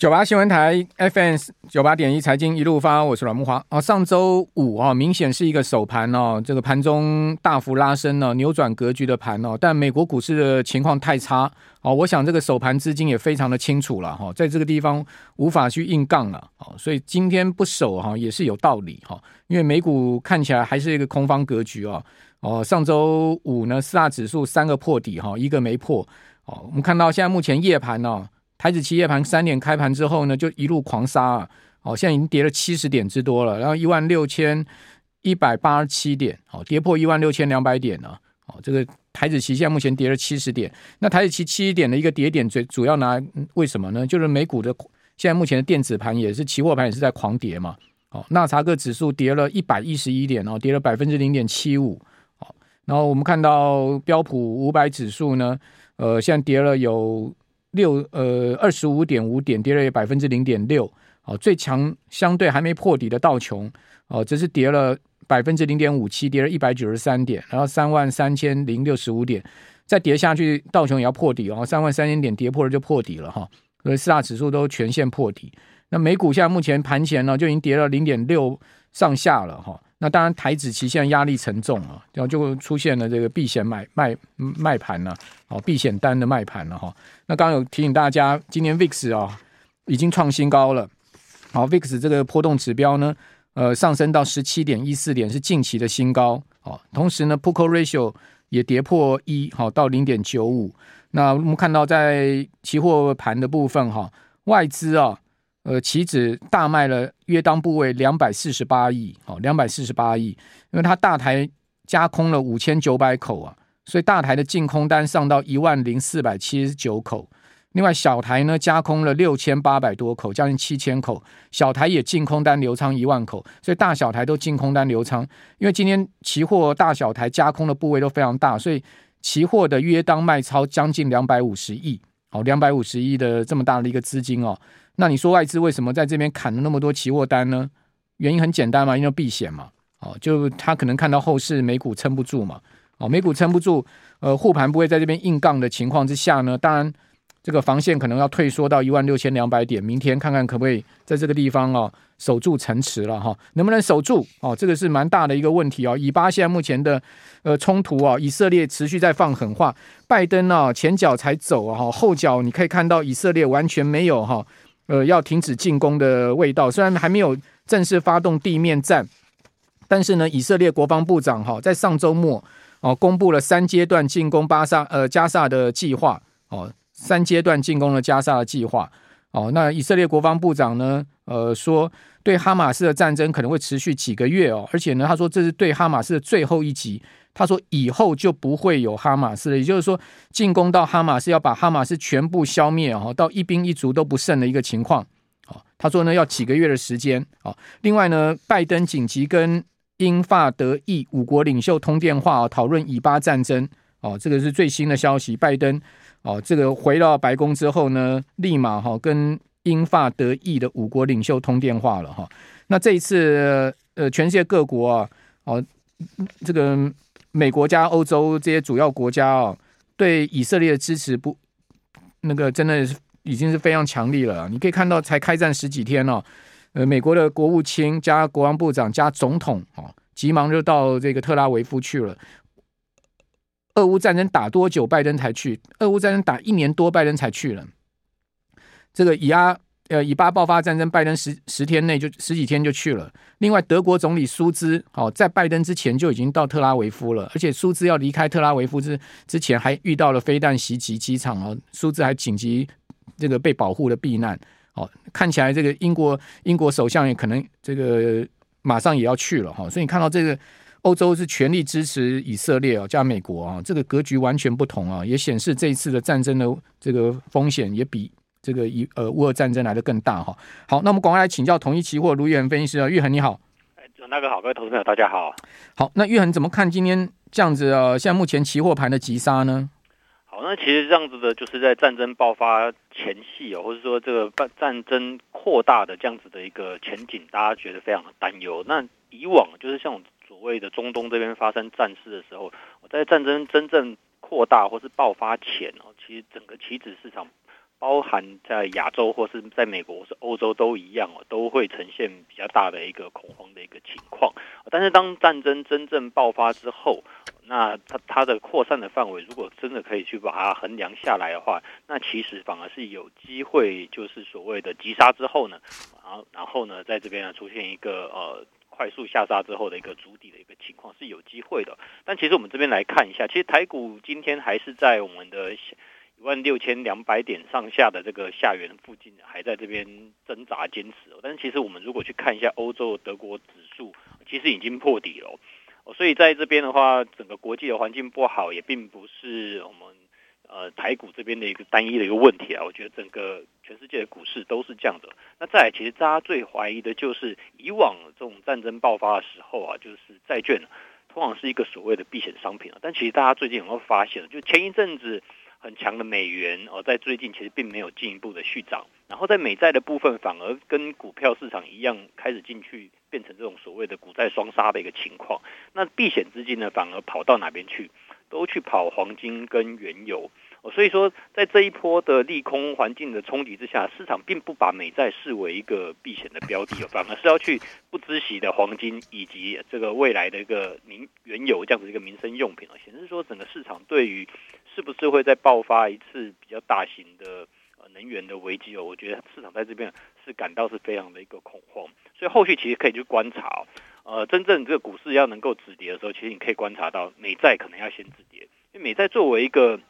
九八新闻台 FM 九八点一财经一路发，我是阮慕驊啊。上周五啊，明显是一个首盘哦，这个盘中大幅拉升呢，扭转格局的盘哦。但美国股市的情况太差哦，我想这个首盘资金也非常的清楚了哈，在这个地方无法去硬杠了哦，所以今天不守哈也是有道理哈，因为美股看起来还是一个空方格局哦。哦，上周五呢，四大指数三个破底哈，一个没破哦。我们看到现在目前夜盘呢。台子期夜盘三点开盘之后呢，就一路狂杀啊！哦，现在已经跌了七十点之多了，然后一万六千一百八十七点，哦，跌破一万六千两百点了。哦，这个台子期现在目前跌了七十点，那台子期七十点的一个跌点，最主要拿为什么呢？就是美股的现在目前的电子盘也是期货盘也是在狂跌嘛。哦，纳查克指数跌了一百一十一点哦，跌了百分之零点七五。哦，然后我们看到标普五百指数呢，呃，现在跌了有。六呃二十五点五点，跌了百分之零点六。哦，最强相对还没破底的道琼，哦，这是跌了百分之零点五七，跌了一百九十三点，然后三万三千零六十五点，再跌下去，道琼也要破底哦，三万三千点跌破了就破底了哈。所以四大指数都全线破底。那美股现在目前盘前呢，就已经跌了零点六上下了哈。那当然，台指期现在压力沉重啊，然后就出现了这个避险买卖卖盘了，哦，避险单的卖盘了哈。那刚刚有提醒大家，今年 VIX 啊已经创新高了，好，VIX 这个波动指标呢，呃，上升到十七点一四点，是近期的新高。哦，同时呢，Put Call Ratio 也跌破一，好，到零点九五。那我们看到在期货盘的部分哈，外资啊。呃，期指大卖了约当部位两百四十八亿，哦，两百四十八亿，因为它大台加空了五千九百口啊，所以大台的净空单上到一万零四百七十九口。另外小台呢加空了六千八百多口，将近七千口，小台也净空单流仓一万口，所以大小台都净空单流仓。因为今天期货大小台加空的部位都非常大，所以期货的约当卖超将近两百五十亿，哦，两百五十亿的这么大的一个资金哦。那你说外资为什么在这边砍了那么多期货单呢？原因很简单嘛，因为避险嘛。哦，就他可能看到后市美股撑不住嘛。哦，美股撑不住，呃，护盘不会在这边硬杠的情况之下呢，当然这个防线可能要退缩到一万六千两百点。明天看看可不可以在这个地方哦守住城池了哈？能不能守住？哦，这个是蛮大的一个问题哦。以巴现在目前的呃冲突啊，以色列持续在放狠话，拜登呢前脚才走啊，后脚你可以看到以色列完全没有哈。呃，要停止进攻的味道，虽然还没有正式发动地面战，但是呢，以色列国防部长哈在上周末哦公布了三阶段进攻巴萨呃加萨的计划哦，三阶段进攻了加萨的计划哦，那以色列国防部长呢呃说，对哈马斯的战争可能会持续几个月哦，而且呢，他说这是对哈马斯的最后一击。他说：“以后就不会有哈马斯了，也就是说，进攻到哈马斯要把哈马斯全部消灭哦，到一兵一卒都不剩的一个情况。哦，他说呢，要几个月的时间。哦，另外呢，拜登紧急跟英法德意五国领袖通电话，讨论以巴战争。哦，这个是最新的消息。拜登哦，这个回到白宫之后呢，立马哈跟英法德意的五国领袖通电话了哈。那这一次呃，全世界各国啊，哦，这个。”美国加欧洲这些主要国家哦，对以色列的支持不，那个真的是已经是非常强力了。你可以看到，才开战十几天哦，呃，美国的国务卿加国防部长加总统哦，急忙就到这个特拉维夫去了。俄乌战争打多久，拜登才去？俄乌战争打一年多，拜登才去了。这个以阿。呃，以巴爆发战争，拜登十十天内就十几天就去了。另外，德国总理苏兹哦，在拜登之前就已经到特拉维夫了，而且苏兹要离开特拉维夫之之前，还遇到了飞弹袭击机场哦。苏兹还紧急这个被保护的避难哦。看起来这个英国英国首相也可能这个马上也要去了哈。所以你看到这个欧洲是全力支持以色列哦，加美国啊，这个格局完全不同啊，也显示这一次的战争的这个风险也比。这个以呃乌俄战争来的更大哈，好，那我们赶快来请教同一期货卢玉恒分析师啊，玉恒你好，哎，那个好，各位投资朋友大家好，好，那玉恒怎么看今天这样子啊？现在目前期货盘的急杀呢？好，那其实这样子的，就是在战争爆发前夕哦，或者说这个战战争扩大的这样子的一个前景，大家觉得非常的担忧。那以往就是像所谓的中东这边发生战事的时候，我在战争真正扩大或是爆发前哦，其实整个期指市场。包含在亚洲或是在美国或是欧洲都一样哦，都会呈现比较大的一个恐慌的一个情况。但是当战争真正爆发之后，那它它的扩散的范围，如果真的可以去把它衡量下来的话，那其实反而是有机会，就是所谓的急杀之后呢，然后然后呢，在这边呢出现一个呃快速下杀之后的一个筑底的一个情况是有机会的。但其实我们这边来看一下，其实台股今天还是在我们的。一万六千两百点上下的这个下缘附近，还在这边挣扎坚持。但是其实我们如果去看一下欧洲德国指数，其实已经破底了。所以在这边的话，整个国际的环境不好，也并不是我们呃台股这边的一个单一的一个问题啊。我觉得整个全世界的股市都是这样的。那再，其实大家最怀疑的就是以往这种战争爆发的时候啊，就是债券通常是一个所谓的避险商品啊。但其实大家最近有没有发现，就前一阵子。很强的美元哦，在最近其实并没有进一步的续涨，然后在美债的部分反而跟股票市场一样，开始进去变成这种所谓的股债双杀的一个情况。那避险资金呢，反而跑到哪边去？都去跑黄金跟原油。所以说，在这一波的利空环境的冲击之下，市场并不把美债视为一个避险的标的，反而是要去不知息的黄金以及这个未来的一个民原油这样子一个民生用品啊，显示说整个市场对于是不是会再爆发一次比较大型的能源的危机哦，我觉得市场在这边是感到是非常的一个恐慌，所以后续其实可以去观察，呃，真正这个股市要能够止跌的时候，其实你可以观察到美债可能要先止跌，因为美债作为一个。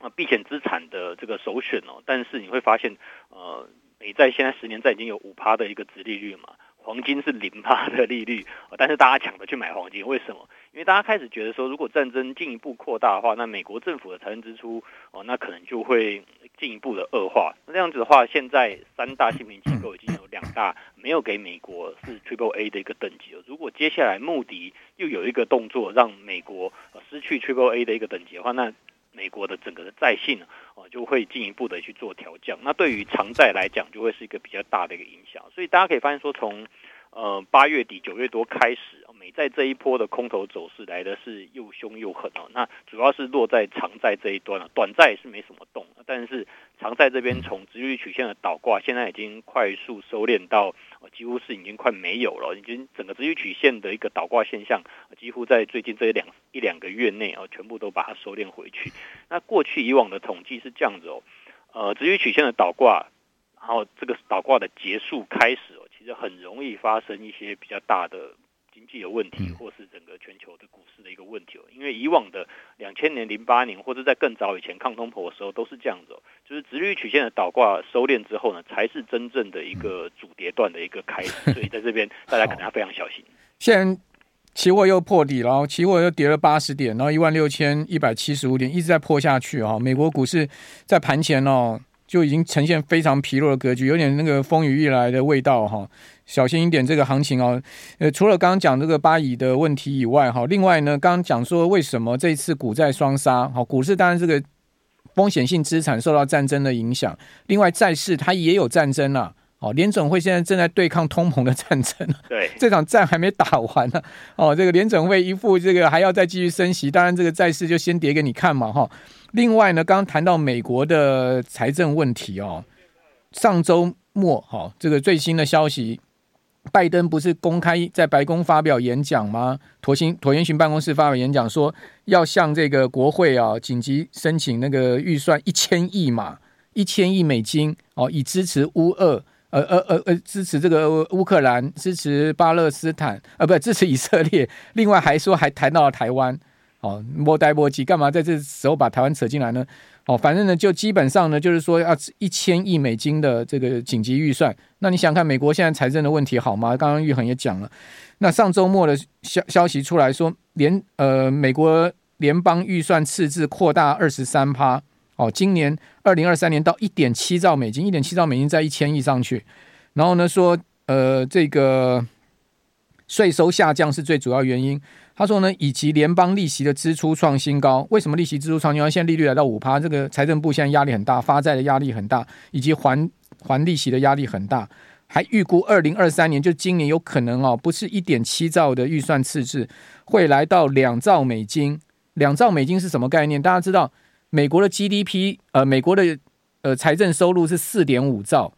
啊，避险资产的这个首选哦，但是你会发现，呃，美债现在十年债已经有五趴的一个殖利率嘛，黄金是零趴的利率，但是大家抢着去买黄金，为什么？因为大家开始觉得说，如果战争进一步扩大的话，那美国政府的财政支出哦，那可能就会进一步的恶化。那这样子的话，现在三大信评机构已经有两大没有给美国是 Triple A 的一个等级了。如果接下来穆迪又有一个动作，让美国失去 Triple A 的一个等级的话，那美国的整个的债信哦，就会进一步的去做调降。那对于长债来讲，就会是一个比较大的一个影响。所以大家可以发现说，从呃八月底九月多开始。美债这一波的空头走势来的是又凶又狠哦，那主要是落在长债这一端了，短债是没什么动，但是长债这边从殖利率曲线的倒挂，现在已经快速收敛到几乎是已经快没有了，已经整个殖利率曲线的一个倒挂现象，几乎在最近这一两一两个月内啊，全部都把它收敛回去。那过去以往的统计是这样子哦，呃，殖利率曲线的倒挂，然后这个倒挂的结束开始哦，其实很容易发生一些比较大的。经济的问题，或是整个全球的股市的一个问题哦，因为以往的两千年、零八年，或者在更早以前抗通膨的时候，都是这样子，就是殖利率曲线的倒挂收敛之后呢，才是真正的一个主跌段的一个开始。所以在这边大家可能要非常小心。现在期货又破底了，期货又跌了八十点，然后一万六千一百七十五点一直在破下去啊。美国股市在盘前哦。就已经呈现非常疲弱的格局，有点那个风雨欲来的味道哈，小心一点这个行情哦。呃，除了刚刚讲这个巴以的问题以外哈，另外呢，刚刚讲说为什么这一次股债双杀？好，股市当然这个风险性资产受到战争的影响，另外债市它也有战争啊。哦，联准会现在正在对抗通膨的战争，对，这场战还没打完呢。哦，这个联准会一副这个还要再继续升息，当然这个债市就先跌给你看嘛哈。另外呢，刚刚谈到美国的财政问题哦，上周末哈，这个最新的消息，拜登不是公开在白宫发表演讲吗？椭星椭圆形办公室发表演讲说，要向这个国会啊紧急申请那个预算一千亿嘛，一千亿美金哦，以支持乌俄，呃呃呃呃，支持这个乌克兰，支持巴勒斯坦，呃，不支持以色列。另外还说还谈到了台湾。哦，莫呆莫急，干嘛在这时候把台湾扯进来呢？哦，反正呢，就基本上呢，就是说要一千亿美金的这个紧急预算。那你想看美国现在财政的问题好吗？刚刚玉恒也讲了，那上周末的消消息出来说，联呃美国联邦预算赤字扩大二十三趴。哦，今年二零二三年到一点七兆美金，一点七兆美金在一千亿上去。然后呢说，呃，这个税收下降是最主要原因。他说呢，以及联邦利息的支出创新高，为什么利息支出创新高？现在利率来到五趴，这个财政部现在压力很大，发债的压力很大，以及还还利息的压力很大，还预估二零二三年就今年有可能哦，不是一点七兆的预算赤字，会来到两兆美金。两兆美金是什么概念？大家知道，美国的 GDP，呃，美国的呃财政收入是四点五兆，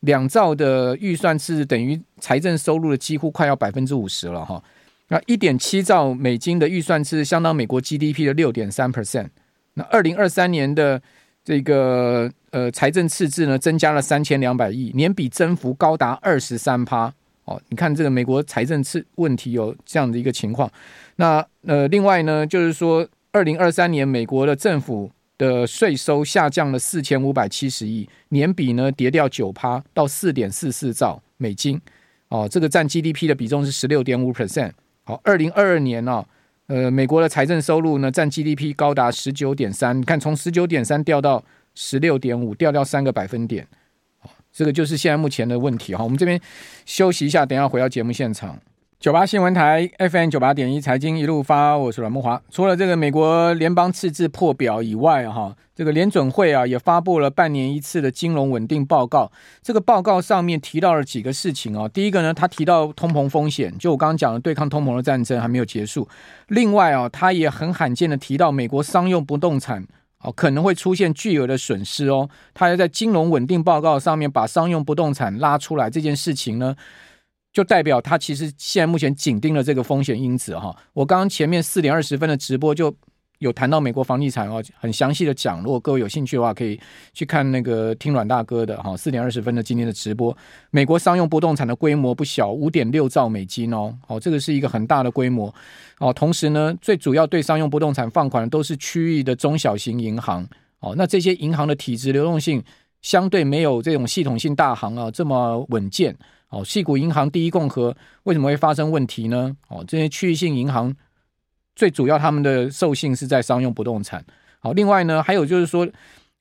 两兆的预算是等于财政收入的几乎快要百分之五十了哈。那一点七兆美金的预算是相当美国 GDP 的六点三 percent。那二零二三年的这个呃财政赤字呢，增加了三千两百亿，年比增幅高达二十三趴。哦，你看这个美国财政赤问题有这样的一个情况。那呃，另外呢，就是说二零二三年美国的政府的税收下降了四千五百七十亿，年比呢跌掉九趴到四点四四兆美金。哦，这个占 GDP 的比重是十六点五 percent。好，二零二二年呢、哦，呃，美国的财政收入呢占 GDP 高达十九点三，你看从十九点三掉到十六点五，掉掉三个百分点。这个就是现在目前的问题哈。我们这边休息一下，等一下回到节目现场。九八新闻台 FM 九八点一财经一路发，我是阮慕华。除了这个美国联邦赤字破表以外，哈，这个联准会啊也发布了半年一次的金融稳定报告。这个报告上面提到了几个事情啊。第一个呢，他提到通膨风险，就我刚刚讲的对抗通膨的战争还没有结束。另外啊，他也很罕见的提到美国商用不动产。哦，可能会出现巨额的损失哦。他要在金融稳定报告上面把商用不动产拉出来，这件事情呢，就代表他其实现在目前紧盯了这个风险因子哈。我刚刚前面四点二十分的直播就。有谈到美国房地产哦，很详细的讲。如果各位有兴趣的话，可以去看那个听阮大哥的哈，四点二十分的今天的直播。美国商用不动产的规模不小，五点六兆美金哦，哦，这个是一个很大的规模哦。同时呢，最主要对商用不动产放款的都是区域的中小型银行哦。那这些银行的体质流动性相对没有这种系统性大行啊这么稳健哦。矽谷银行、第一共和为什么会发生问题呢？哦，这些区域性银行。最主要，他们的授信是在商用不动产。好，另外呢，还有就是说，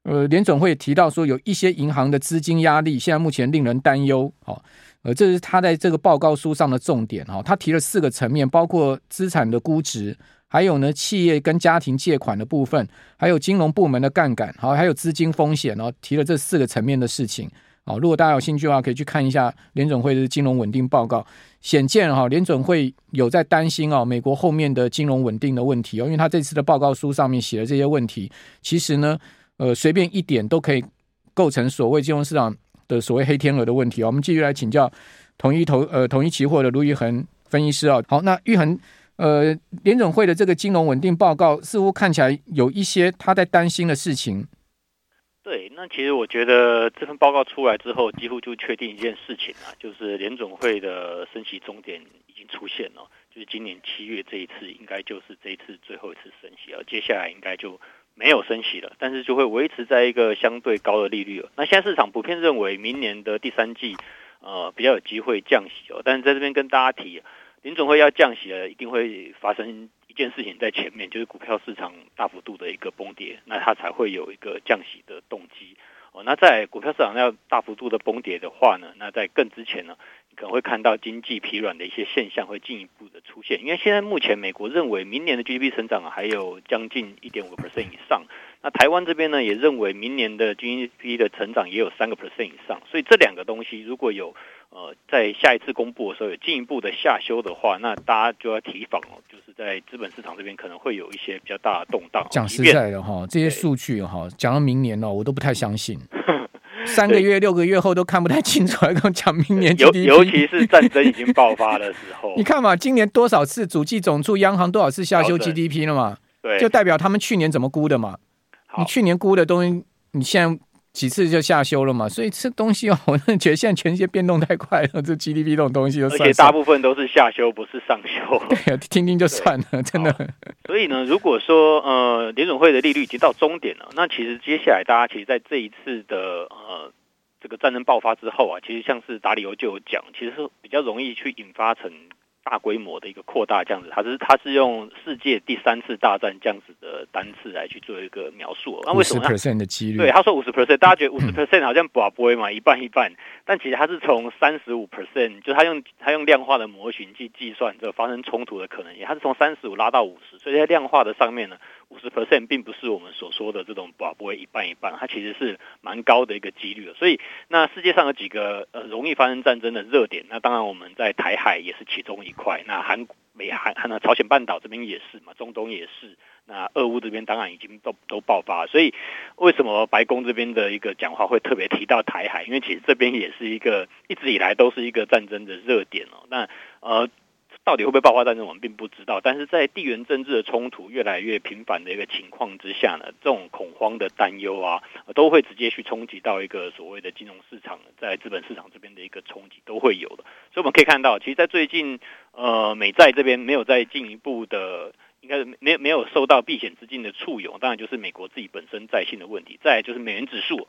呃，联准会提到说，有一些银行的资金压力，现在目前令人担忧。好，呃，这是他在这个报告书上的重点。哈，他提了四个层面，包括资产的估值，还有呢，企业跟家庭借款的部分，还有金融部门的杠杆，好，还有资金风险。然后提了这四个层面的事情。好，如果大家有兴趣的话，可以去看一下联准会的金融稳定报告。显见哈，联准会有在担心啊，美国后面的金融稳定的问题哦，因为他这次的报告书上面写的这些问题，其实呢，呃，随便一点都可以构成所谓金融市场的所谓黑天鹅的问题哦。我们继续来请教统一投呃统一期货的卢玉恒分析师啊。好，那玉恒，呃，联准会的这个金融稳定报告似乎看起来有一些他在担心的事情。对，那其实我觉得这份报告出来之后，几乎就确定一件事情啊，就是联总会的升息终点已经出现了，就是今年七月这一次，应该就是这一次最后一次升息了，接下来应该就没有升息了，但是就会维持在一个相对高的利率了。那现在市场普遍认为，明年的第三季，呃，比较有机会降息哦。但是在这边跟大家提，联总会要降息了，一定会发生。件事情在前面，就是股票市场大幅度的一个崩跌，那它才会有一个降息的动机哦。那在股票市场要大幅度的崩跌的话呢，那在更之前呢，可能会看到经济疲软的一些现象会进一步的出现。因为现在目前美国认为明年的 GDP 成长还有将近一点五个 percent 以上，那台湾这边呢也认为明年的 GDP 的成长也有三个 percent 以上，所以这两个东西如果有。呃，在下一次公布的时候有进一步的下修的话，那大家就要提防哦，就是在资本市场这边可能会有一些比较大的动荡。讲实在的哈，这些数据哈，讲到明年哦，我都不太相信。三个月、六个月后都看不太清楚，还跟我讲明年 GDP，尤尤其是战争已经爆发的时候。你看嘛，今年多少次主计总处、央行多少次下修 GDP 了嘛？对，就代表他们去年怎么估的嘛？你去年估的东西，你现在。几次就下修了嘛，所以这东西哦，我真的觉得现在全世界变动太快了，这 GDP 这种东西就算算，而且大部分都是下修，不是上修。对啊，听听就算了，真的。所以呢，如果说呃联准会的利率已经到终点了，那其实接下来大家其实在这一次的呃这个战争爆发之后啊，其实像是达里欧就有讲，其实是比较容易去引发成。大规模的一个扩大，这样子，它是它是用世界第三次大战这样子的单次来去做一个描述。那为什么五十 percent 的几率？对，他说五十 percent，大家觉得五十 percent 好像不会嘛，一半一半。但其实他是从三十五 percent，就他用他用量化的模型去计算这发生冲突的可能性，他是从三十五拉到五十，所以在量化的上面呢，五十 percent 并不是我们所说的这种不不会一半一半，它其实是蛮高的一个几率的。所以，那世界上有几个呃容易发生战争的热点，那当然我们在台海也是其中一块。那韩美韩和那朝鲜半岛这边也是嘛，中东也是。那俄乌这边当然已经都都爆发，所以为什么白宫这边的一个讲话会特别提到台海？因为其实这边也是一个一直以来都是一个战争的热点哦。那呃。到底会不会爆发战争，我们并不知道。但是在地缘政治的冲突越来越频繁的一个情况之下呢，这种恐慌的担忧啊，都会直接去冲击到一个所谓的金融市场，在资本市场这边的一个冲击都会有的。所以我们可以看到，其实，在最近，呃，美债这边没有再进一步的。应该是没没有受到避险资金的簇拥，当然就是美国自己本身在信的问题。再就是美元指数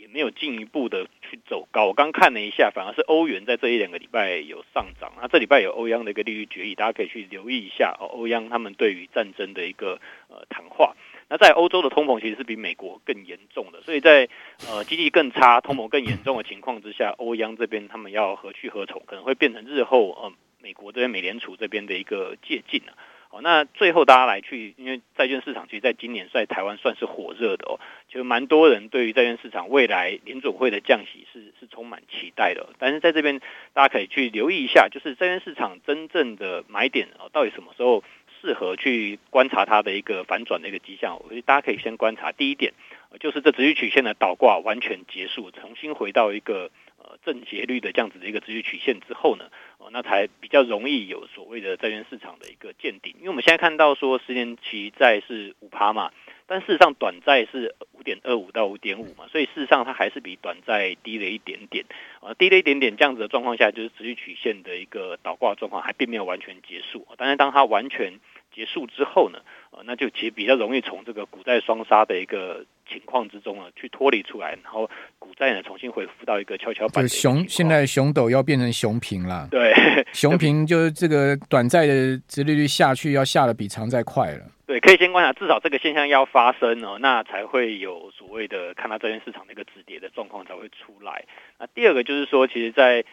也没有进一步的去走高。我刚看了一下，反而是欧元在这一两个礼拜有上涨。那这礼拜有欧央的一个利率决议，大家可以去留意一下哦。欧央他们对于战争的一个呃谈话。那在欧洲的通膨其实是比美国更严重的，所以在呃经济更差、通膨更严重的情况之下，欧央这边他们要何去何从，可能会变成日后呃美国这边美联储这边的一个借镜啊。好，那最后大家来去，因为债券市场其实在今年在台湾算是火热的哦，就蛮多人对于债券市场未来联准会的降息是是充满期待的。但是在这边大家可以去留意一下，就是债券市场真正的买点哦，到底什么时候适合去观察它的一个反转的一个迹象？我觉得大家可以先观察第一点，就是这直率曲线的倒挂完全结束，重新回到一个。呃正斜率的这样子的一个持续曲线之后呢，哦，那才比较容易有所谓的债券市场的一个见顶。因为我们现在看到说十年期债是五趴嘛，但事实上短债是五点二五到五点五嘛，所以事实上它还是比短债低了一点点。啊，低了一点点这样子的状况下，就是持续曲线的一个倒挂状况还并没有完全结束。当然当它完全结束之后呢，呃，那就其实比较容易从这个股债双杀的一个情况之中啊，去脱离出来，然后股债呢重新恢复到一个跷跷板。就熊现在熊斗要变成熊平了。对，熊平就是这个短债的殖利率下去要下的比长债快了。对，可以先观察，至少这个现象要发生哦，那才会有所谓的看到债券市场的一个止跌的状况才会出来。那第二个就是说，其实在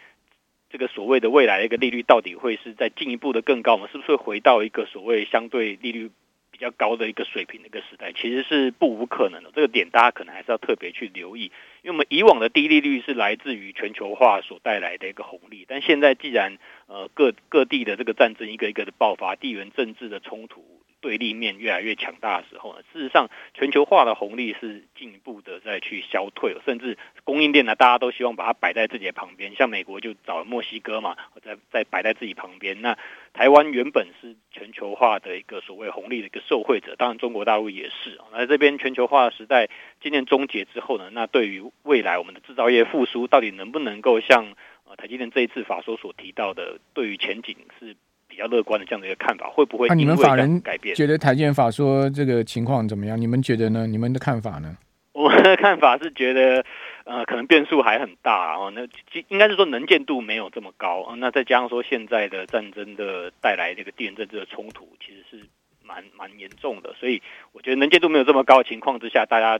这个所谓的未来一个利率到底会是在进一步的更高吗？我们是不是会回到一个所谓相对利率比较高的一个水平的一个时代？其实是不无可能的。这个点大家可能还是要特别去留意，因为我们以往的低利率是来自于全球化所带来的一个红利，但现在既然呃各各地的这个战争一个一个的爆发，地缘政治的冲突。对立面越来越强大的时候呢，事实上全球化的红利是进一步的在去消退，甚至供应链呢，大家都希望把它摆在自己的旁边，像美国就找了墨西哥嘛，在在摆在自己旁边。那台湾原本是全球化的一个所谓红利的一个受惠者，当然中国大陆也是。那这边全球化时代今年终结之后呢，那对于未来我们的制造业复苏，到底能不能够像呃台积电这一次法说所提到的，对于前景是？比较乐观的这样的一个看法，会不会？那你们法人改变？觉得台建法说这个情况怎么样？你们觉得呢？你们的看法呢？我们的看法是觉得，呃，可能变数还很大哦。那应该是说能见度没有这么高。那再加上说现在的战争的带来这个地缘政治的冲突，其实是蛮蛮严重的。所以我觉得能见度没有这么高的情况之下，大家。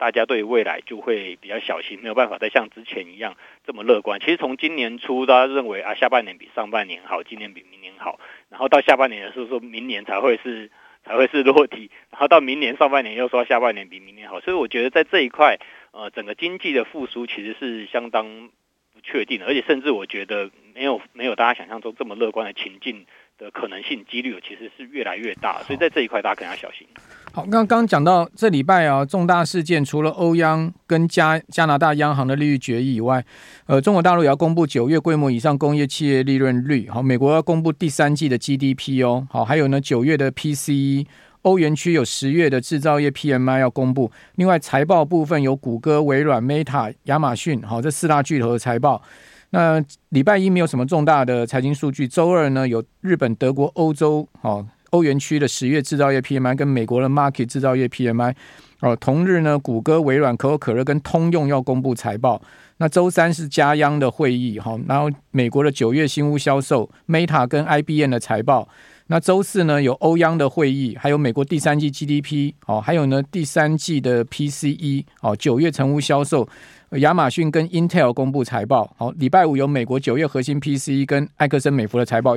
大家对未来就会比较小心，没有办法再像之前一样这么乐观。其实从今年初，大家认为啊，下半年比上半年好，今年比明年好，然后到下半年的时候说明年才会是才会是落地，然后到明年上半年又说下半年比明年好。所以我觉得在这一块，呃，整个经济的复苏其实是相当不确定的，而且甚至我觉得没有没有大家想象中这么乐观的情境。的可能性几率其实是越来越大，所以在这一块大家更要小心。好，刚刚讲到这礼拜啊，重大事件除了欧央跟加加拿大央行的利率决议以外，呃，中国大陆也要公布九月规模以上工业企业利润率。好，美国要公布第三季的 GDP 哦。好，还有呢，九月的 PCE，欧元区有十月的制造业 PMI 要公布。另外，财报部分有谷歌、微软、Meta、亚马逊，好，这四大巨头的财报。那礼拜一没有什么重大的财经数据，周二呢，有日本、德国、欧洲、哦欧元区的十月制造业 PMI 跟美国的 Market 制造业 PMI 哦，同日呢，谷歌、微软、可口可乐跟通用要公布财报。那周三是加央的会议哈，然后美国的九月新屋销售、Meta 跟 IBM 的财报。那周四呢，有欧央的会议，还有美国第三季 GDP 哦，还有呢第三季的 PCE 哦，九月成屋销售。亚马逊跟 Intel 公布财报，好，礼拜五有美国九月核心 PC 跟埃克森美孚的财报，